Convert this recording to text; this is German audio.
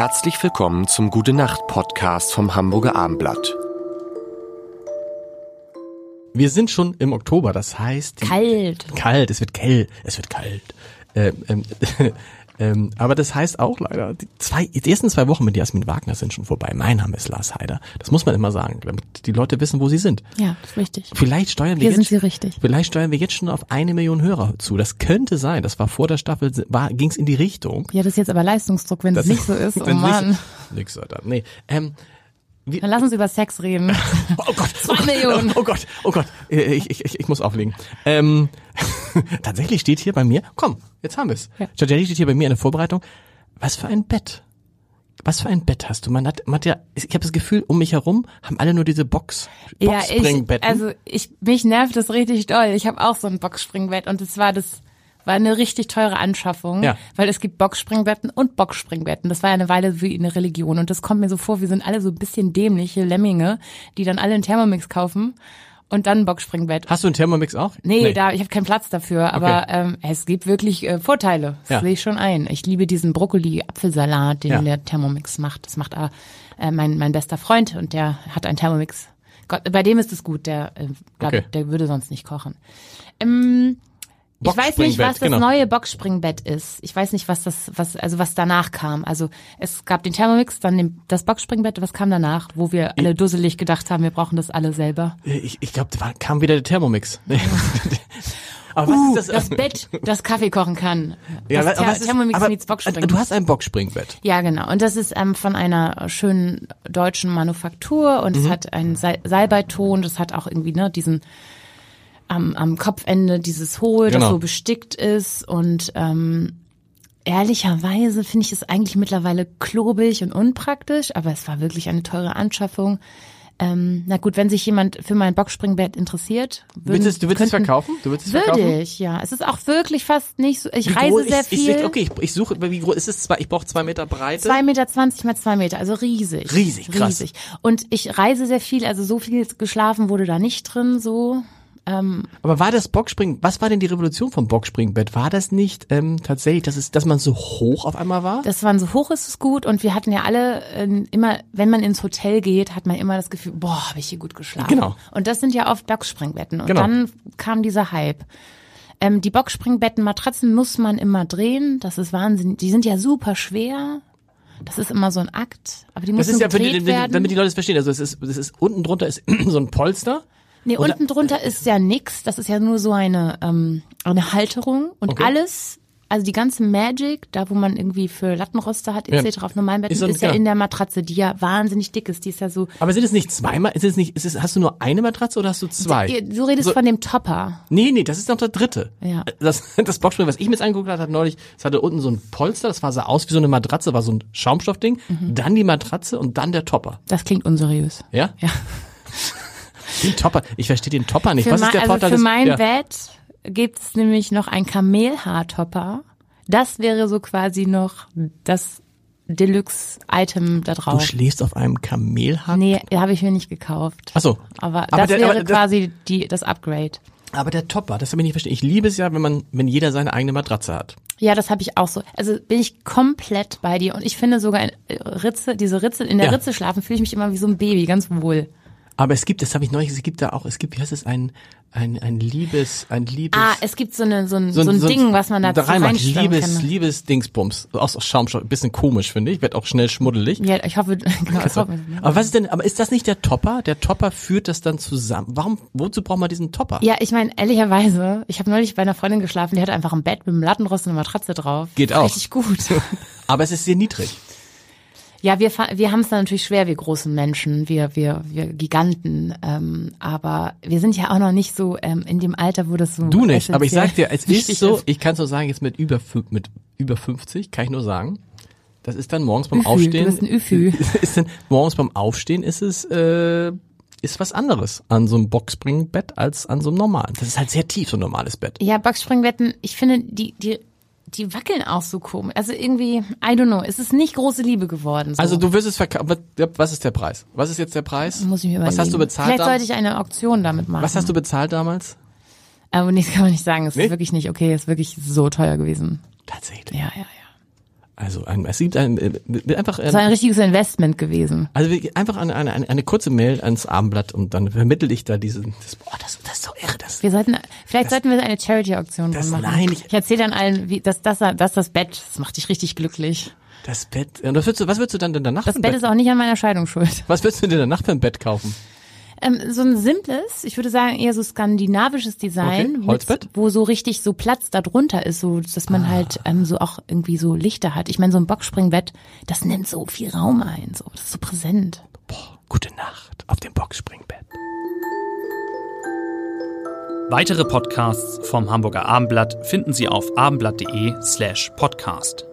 Herzlich willkommen zum Gute Nacht Podcast vom Hamburger Armblatt. Wir sind schon im Oktober, das heißt. Kalt. Kalt, es wird kalt, es wird kalt. Ähm, ähm, ähm, aber das heißt auch leider, die, zwei, die ersten zwei Wochen mit Jasmin Wagner sind schon vorbei. Mein Name ist Lars Heider. Das muss man immer sagen, damit die Leute wissen, wo sie sind. Ja, das ist richtig. Vielleicht steuern wir Hier jetzt, sind sie richtig. Vielleicht steuern wir jetzt schon auf eine Million Hörer zu. Das könnte sein. Das war vor der Staffel, war, ging es in die Richtung. Ja, das ist jetzt aber Leistungsdruck, wenn es nicht so ist. Oh nicht- Mann. Nix, Alter. Nee. Ähm, Dann lass uns über Sex reden. Oh Gott, Zwei oh Gott, Millionen. Oh Gott, oh Gott, ich, ich, ich, ich muss auflegen. Ähm, tatsächlich steht hier bei mir, komm, jetzt haben wir's. Ja. Tatsächlich steht hier bei mir in der Vorbereitung, was für ein Bett. Was für ein Bett hast du? Man hat, man hat ja, ich habe das Gefühl, um mich herum haben alle nur diese Box, Ja, ich, Boxspringbetten. also ich, mich nervt das richtig doll. Ich habe auch so ein Boxspringbett und es war das, war eine richtig teure Anschaffung, Ja. weil es gibt Boxspringbetten und Boxspringbetten. Das war ja eine Weile wie eine Religion und das kommt mir so vor, wir sind alle so ein bisschen dämliche Lemminge, die dann alle einen Thermomix kaufen und dann ein Boxspringbett. hast du einen Thermomix auch? Nee, da ich habe keinen Platz dafür, aber ähm, es gibt wirklich äh, Vorteile. Das Ja. sehe ich schon ein. Ich liebe diesen Brokkoli-Apfelsalat, den Ja. der Thermomix macht. Das macht äh, mein mein bester Freund und der hat einen Thermomix. Gott, bei dem ist es gut. Der äh, glaub, Okay. der würde sonst nicht kochen. Ähm, ich weiß nicht, was das genau. neue Boxspringbett ist. Ich weiß nicht, was das, was, also was danach kam. Also es gab den Thermomix, dann den, das Boxspringbett. Was kam danach, wo wir alle dusselig gedacht haben, wir brauchen das alle selber. Ich, ich glaube, da kam wieder der Thermomix. aber Uh, was ist das Bett, das Kaffee kochen kann. Ja, das aber ist- Thermomix aber- meets Boxspringbett. Du hast ein Boxspringbett. Ja, genau. Und das ist ähm, von einer schönen deutschen Manufaktur und es Mhm. hat einen Sal Salbeiton, das hat auch irgendwie ne, diesen am, am Kopfende dieses Hohl, Genau. das so bestickt ist und ähm, ehrlicherweise finde ich es eigentlich mittlerweile klobig und unpraktisch, aber es war wirklich eine teure Anschaffung. Ähm, na gut, wenn sich jemand für mein Boxspringbett interessiert, würden, Willst du, du willst es verkaufen? Du willst es Würde verkaufen? ich, ja. Es ist auch wirklich fast nicht so. Ich Wie reise sehr ich, viel. Ich, okay, ich, ich suche, wie groß ist es? Zwei, ich brauche zwei Meter Breite. Zwei Meter zwanzig mal zwei Meter, also riesig. Riesig, krass. Riesig. Und ich reise sehr viel, also so viel geschlafen wurde da nicht drin, so. Aber war das Boxspring, was war denn die Revolution vom Boxspringbett? War das nicht ähm, tatsächlich, dass, es, dass man so hoch auf einmal war? Das waren so hoch ist es gut und wir hatten ja alle äh, immer, wenn man ins Hotel geht, hat man immer das Gefühl, boah, habe ich hier gut geschlafen. Genau. Und das sind ja oft Boxspringbetten. Und Genau. dann kam dieser Hype. Ähm, die Boxspringbetten, Matratzen muss man immer drehen. Das ist Wahnsinn. Die sind ja super schwer. Das ist immer so ein Akt. Aber die das müssen ist ja, für gedreht die, werden. damit die Leute es verstehen. Also es ist, es ist unten drunter ist so ein Polster. Nee, Oder- unten drunter ist ja nix. Das ist ja nur so eine, ähm, eine Halterung. Und Okay. alles, also die ganze Magic, da wo man irgendwie für Lattenroste hat, etc. Ja. auf normalen Betten, Ist ist, ja in der Matratze, die ja wahnsinnig dick ist. Die ist ja so. Aber sind es nicht zweimal? Ist es nicht? Ist es, hast du nur eine Matratze oder hast du zwei? Du redest So- von dem Topper. Nee, nee, das ist noch der dritte. Ja. Das, das Boxspring, was ich mir jetzt angeguckt habe, hat neulich, es hatte unten so ein Polster, das war sah aus wie so eine Matratze, war so ein Schaumstoffding, Mhm. dann die Matratze und dann der Topper. Das klingt unseriös. Ja? Ja. Den Topper. Ich verstehe den Topper nicht. Für, was ist der also Vorteil für mein ja. Bett gibt es nämlich noch ein Kamelhaartopper. Das wäre so quasi noch das Deluxe-Item da Du drauf. schläfst auf einem Kamelhaar? Nee, habe ich mir nicht gekauft. Ach so. Aber, Aber das der- wäre aber das- quasi die, das Upgrade. Aber der Topper, das habe ich nicht verstehen. Ich liebe es ja, wenn man, wenn jeder seine eigene Matratze hat. Ja, das habe ich auch so. Also bin ich komplett bei dir und ich finde sogar in äh, Ritze, diese Ritze in der Ja. Ritze schlafen, fühle ich mich immer wie so ein Baby, ganz wohl. Aber es gibt, das habe ich neulich, es gibt da auch, es gibt, wie heißt es, ein, ein, ein Liebes, ein Liebes. Ah, es gibt so eine so ein, so ein, Ding, was man da so reinmacht. Liebes, kann. Liebes Dingsbums. Aus Schaumstoff. Bisschen komisch, finde ich. Wird auch schnell schmuddelig. Ja, ich hoffe, genau, das hoffe ich. Aber was ist denn, aber ist das nicht der Topper? Der Topper führt das dann zusammen. Warum, wozu braucht man diesen Topper? Ja, ich meine, ehrlicherweise, ich habe neulich bei einer Freundin geschlafen, die hatte einfach ein Bett mit einem Lattenrost und einer Matratze drauf. Geht auch. Richtig gut. Aber es ist sehr niedrig. Ja, wir, fa- wir haben es dann natürlich schwer, wir großen Menschen, wir, wir, wir Giganten. Ähm, aber wir sind ja auch noch nicht so ähm, in dem Alter, wo das so. Du nicht, aber ich sag dir, es wichtig ist so, ich kann es nur sagen, jetzt mit über, mit über 50, kann ich nur sagen, das ist dann morgens beim Üfü, Aufstehen. du bist ein Üfü. Ist dann, morgens beim Aufstehen ist es, äh, ist was anderes an so einem Boxspringbett als an so einem normalen. Das ist halt sehr tief, so ein normales Bett. Ja, Boxspringbetten, ich finde, die, die, die wackeln auch so komisch. Also irgendwie, I don't know, es ist nicht große Liebe geworden. So. Also du wirst es verkaufen. Was ist der Preis? Was ist jetzt der Preis? muss ich mir überlegen. Was hast du bezahlt? Vielleicht sollte ich eine Auktion damit machen. was hast du bezahlt damals? Aber nichts kann man nicht sagen. Es Nee? ist wirklich nicht okay. Es ist wirklich so teuer gewesen. Tatsächlich. Ja, ja, ja. Also ein, es gibt ein, äh, einfach Das war ein richtiges Investment gewesen. also einfach eine, eine, eine, kurze Mail ans Abendblatt und dann vermittel ich da diesen, das, boah, das, das ist so irre, das, Wir sollten, vielleicht sollten wir eine Charity-Auktion das- machen. nein, ich- ich erzähle dann allen, wie, dass das, das, das Bett, das macht dich richtig glücklich. das Bett, und was würdest du, was würdest du dann denn danach Das ein Bett ist auch nicht an meiner Scheidung schuld. was würdest du dir danach für ein Bett kaufen? Ähm, so ein simples, ich würde sagen eher so skandinavisches Design, Okay, Holzbett? Mit, wo so richtig so Platz da drunter ist, so dass man halt ähm, so auch irgendwie so Lichter hat. Ich meine, so ein Boxspringbett, das nimmt so viel Raum ein, so das ist so präsent. Boah, gute Nacht auf dem Boxspringbett. Weitere Podcasts vom Hamburger Abendblatt finden Sie auf abendblatt.de slash podcast.